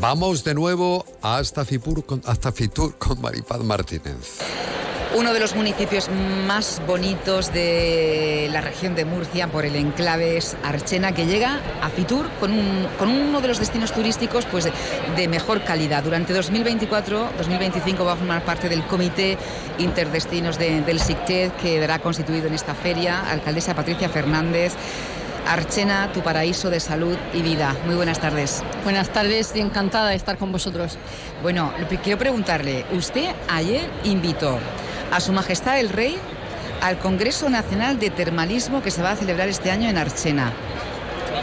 Vamos de nuevo hasta Fitur con, hasta Fitur con Maripaz Martínez. Uno de los municipios más bonitos de la región de Murcia por el enclave es Archena, que llega a Fitur con, uno de los destinos turísticos pues, de, mejor calidad. Durante 2024-2025 va a formar parte del Comité Interdestinos del SICTED, que dará constituido en esta feria. Alcaldesa Patricia Fernández. Archena, tu paraíso de salud y vida. Muy buenas tardes. Buenas tardes y encantada de estar con vosotros. Bueno, quiero preguntarle, usted ayer invitó a Su Majestad el Rey al Congreso Nacional de Termalismo que se va a celebrar este año en Archena.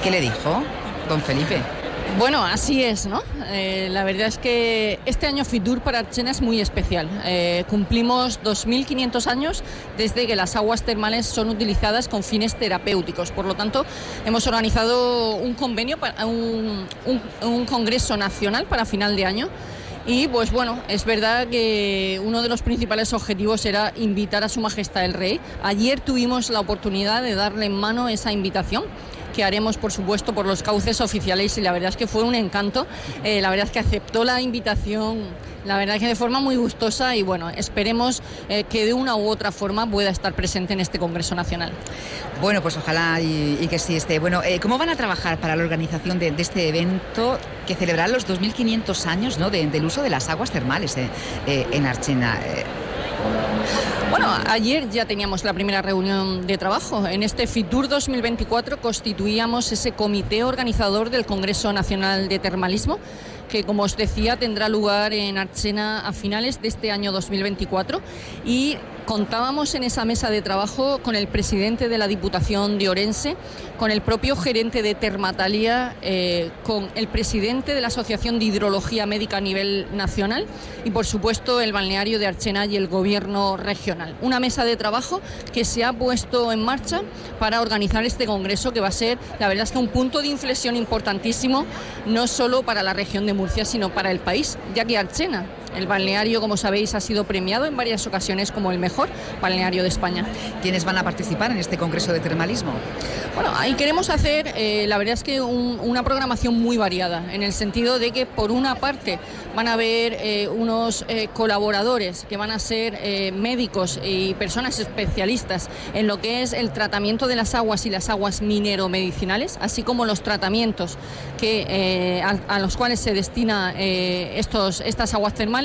¿Qué le dijo, don Felipe? Bueno, así es, ¿no? Eh, la verdad es que este año Fitur para Archena es muy especial. Eh, cumplimos 2.500 años desde que las aguas termales son utilizadas con fines terapéuticos. Por lo tanto, hemos organizado un convenio, un congreso nacional para final de año y pues bueno, es verdad que uno de los principales objetivos era invitar a Su Majestad el Rey. Ayer tuvimos la oportunidad de darle en mano esa invitación que haremos, por supuesto, por los cauces oficiales y la verdad es que fue un encanto. Eh, la verdad es que aceptó la invitación, la verdad es que de forma muy gustosa y bueno, esperemos eh, que de una u otra forma pueda estar presente en este Congreso Nacional. Bueno, pues ojalá y, que sí esté. Bueno, eh, ¿cómo van a trabajar para la organización de, este evento que celebrará los 2.500 años ¿no? del uso de las aguas termales en Archena? Bueno, ayer ya teníamos la primera reunión de trabajo. En este FITUR 2024 constituíamos ese comité organizador del Congreso Nacional de Termalismo que como os decía tendrá lugar en Archena a finales de este año 2024 y Contábamos en esa mesa de trabajo con el presidente de la Diputación de Orense, con el propio gerente de Termatalia, eh, con el presidente de la Asociación de Hidrología Médica a nivel nacional y, por supuesto, el balneario de Archena y el gobierno regional. Una mesa de trabajo que se ha puesto en marcha para organizar este congreso que va a ser, la verdad es que un punto de inflexión importantísimo, no solo para la región de Murcia, sino para el país, ya que Archena el balneario, como sabéis, ha sido premiado en varias ocasiones como el mejor balneario de España. ¿Quiénes van a participar en este Congreso de Termalismo? Bueno, ahí queremos hacer, eh, la verdad es que una programación muy variada, en el sentido de que por una parte van a haber eh, unos eh, colaboradores que van a ser médicos y personas especialistas en lo que es el tratamiento de las aguas y las aguas minero-medicinales, así como los tratamientos que, a, los cuales se destina estos, estas aguas termales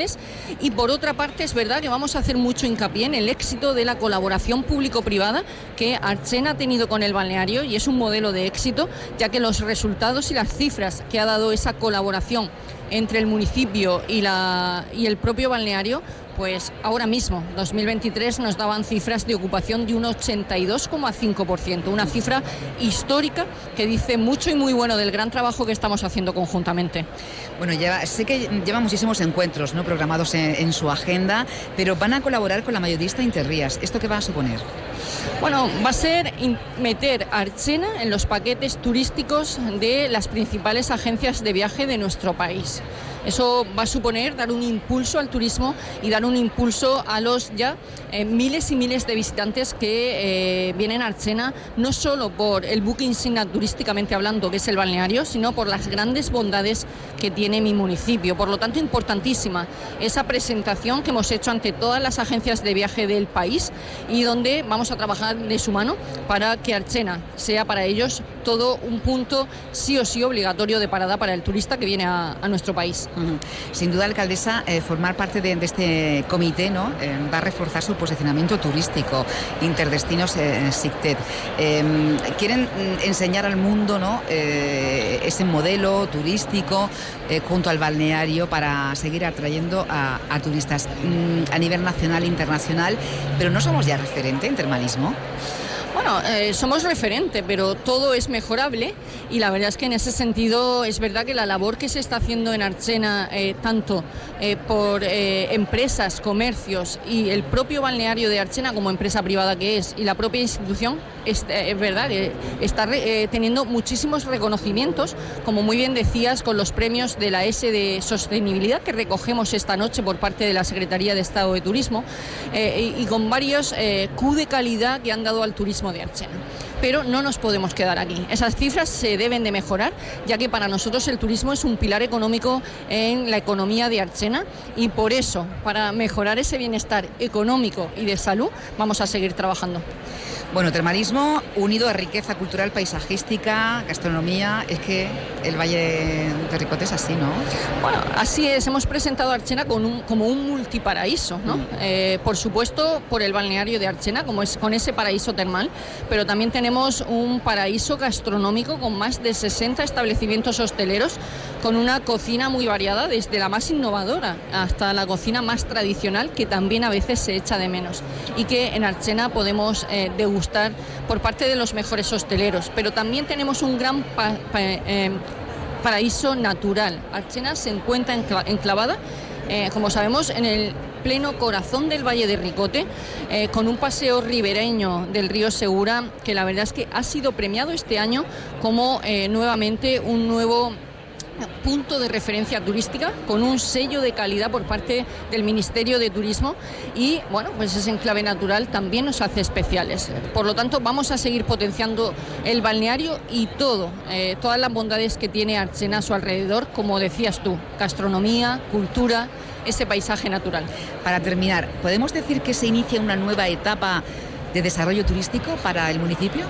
y por otra parte es verdad que vamos a hacer mucho hincapié en el éxito de la colaboración público-privada que Archena ha tenido con el balneario y es un modelo de éxito ya que los resultados y las cifras que ha dado esa colaboración entre el municipio y, la, y el propio balneario pues ahora mismo, 2023, nos daban cifras de ocupación de un 82,5%, una cifra histórica que dice mucho y muy bueno del gran trabajo que estamos haciendo conjuntamente. Bueno, sé que lleva muchísimos encuentros ¿no? programados en, su agenda, pero van a colaborar con la mayorista Interrías. ¿Esto qué va a suponer? Bueno, va a ser meter Archena en los paquetes turísticos de las principales agencias de viaje de nuestro país. Eso va a suponer dar un impulso al turismo y dar un impulso a los ya eh, miles y miles de visitantes que eh, vienen a Archena, no solo por el buque insignia turísticamente hablando, que es el balneario, sino por las grandes bondades que tiene mi municipio. Por lo tanto, importantísima esa presentación que hemos hecho ante todas las agencias de viaje del país y donde vamos trabajar de su mano para que Archena sea para ellos todo un punto sí o sí obligatorio de parada para el turista que viene a nuestro país. Sin duda, alcaldesa, eh, formar parte de, este comité ¿no? Eh, va a reforzar su posicionamiento turístico, interdestinos eh, SICTED. Em, quieren mm, enseñar al mundo ¿no? ese modelo turístico junto al balneario para seguir atrayendo a, a turistas mm, a nivel nacional e internacional, pero no somos ya referente en Bueno, eh, somos referente, pero todo es mejorable y la verdad es que en ese sentido es verdad que la labor que se está haciendo en Archena, eh, tanto eh, por empresas, comercios y el propio balneario de Archena como empresa privada que es y la propia institución, es, verdad que está teniendo muchísimos reconocimientos, como muy bien decías, con los premios de la S de Sostenibilidad que recogemos esta noche por parte de la Secretaría de Estado de Turismo y, y, con varios Q de calidad que han dado al turismo de Archena. Pero no nos podemos quedar aquí. Esas cifras se deben de mejorar, ya que para nosotros el turismo es un pilar económico en la economía de Archena y por eso, para mejorar ese bienestar económico y de salud, vamos a seguir trabajando. Bueno, termalismo unido a riqueza cultural, paisajística, gastronomía. Es que el Valle de Ricote es así, ¿no? Bueno, así es. Hemos presentado a Archena con un, como un multiparaíso, ¿no? Mm. Eh, por supuesto, por el balneario de Archena, como es, con ese paraíso termal, pero también tenemos un paraíso gastronómico con más de 60 establecimientos hosteleros, con una cocina muy variada, desde la más innovadora hasta la cocina más tradicional, que también a veces se echa de menos. Y que en Archena podemos eh, degustar por parte de los mejores hosteleros, pero también tenemos un gran eh, paraíso natural. Archena se encuentra enclavada, eh, como sabemos, en el pleno corazón del Valle de Ricote, eh, con un paseo ribereño del río Segura, que la verdad es que ha sido premiado este año como nuevamente un nuevo punto de referencia turística con un sello de calidad por parte del Ministerio de Turismo y bueno, pues ese enclave natural también nos hace especiales. Por lo tanto, vamos a seguir potenciando el balneario y todo, eh, todas las bondades que tiene Archena a su alrededor, como decías tú, gastronomía, cultura, ese paisaje natural. Para terminar, ¿podemos decir que se inicia una nueva etapa de desarrollo turístico para el municipio?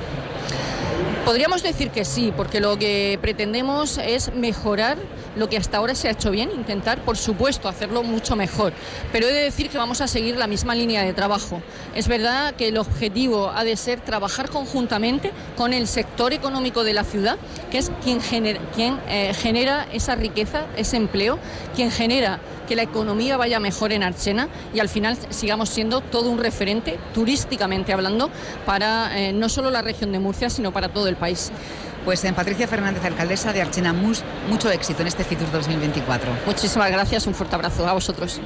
Podríamos decir que sí, porque lo que pretendemos es mejorar lo que hasta ahora se ha hecho bien, intentar, por supuesto, hacerlo mucho mejor. Pero he de decir que vamos a seguir la misma línea de trabajo. Es verdad que el objetivo ha de ser trabajar conjuntamente con el sector económico de la ciudad, que es quien genera, quien, eh, genera esa riqueza, ese empleo, quien genera que la economía vaya mejor en Archena y al final sigamos siendo todo un referente turísticamente hablando para eh, no solo la región de Murcia, sino para todo el país. Pues en Patricia Fernández, alcaldesa de Archena, mucho éxito en este FITUR 2024. Muchísimas gracias, un fuerte abrazo a vosotros.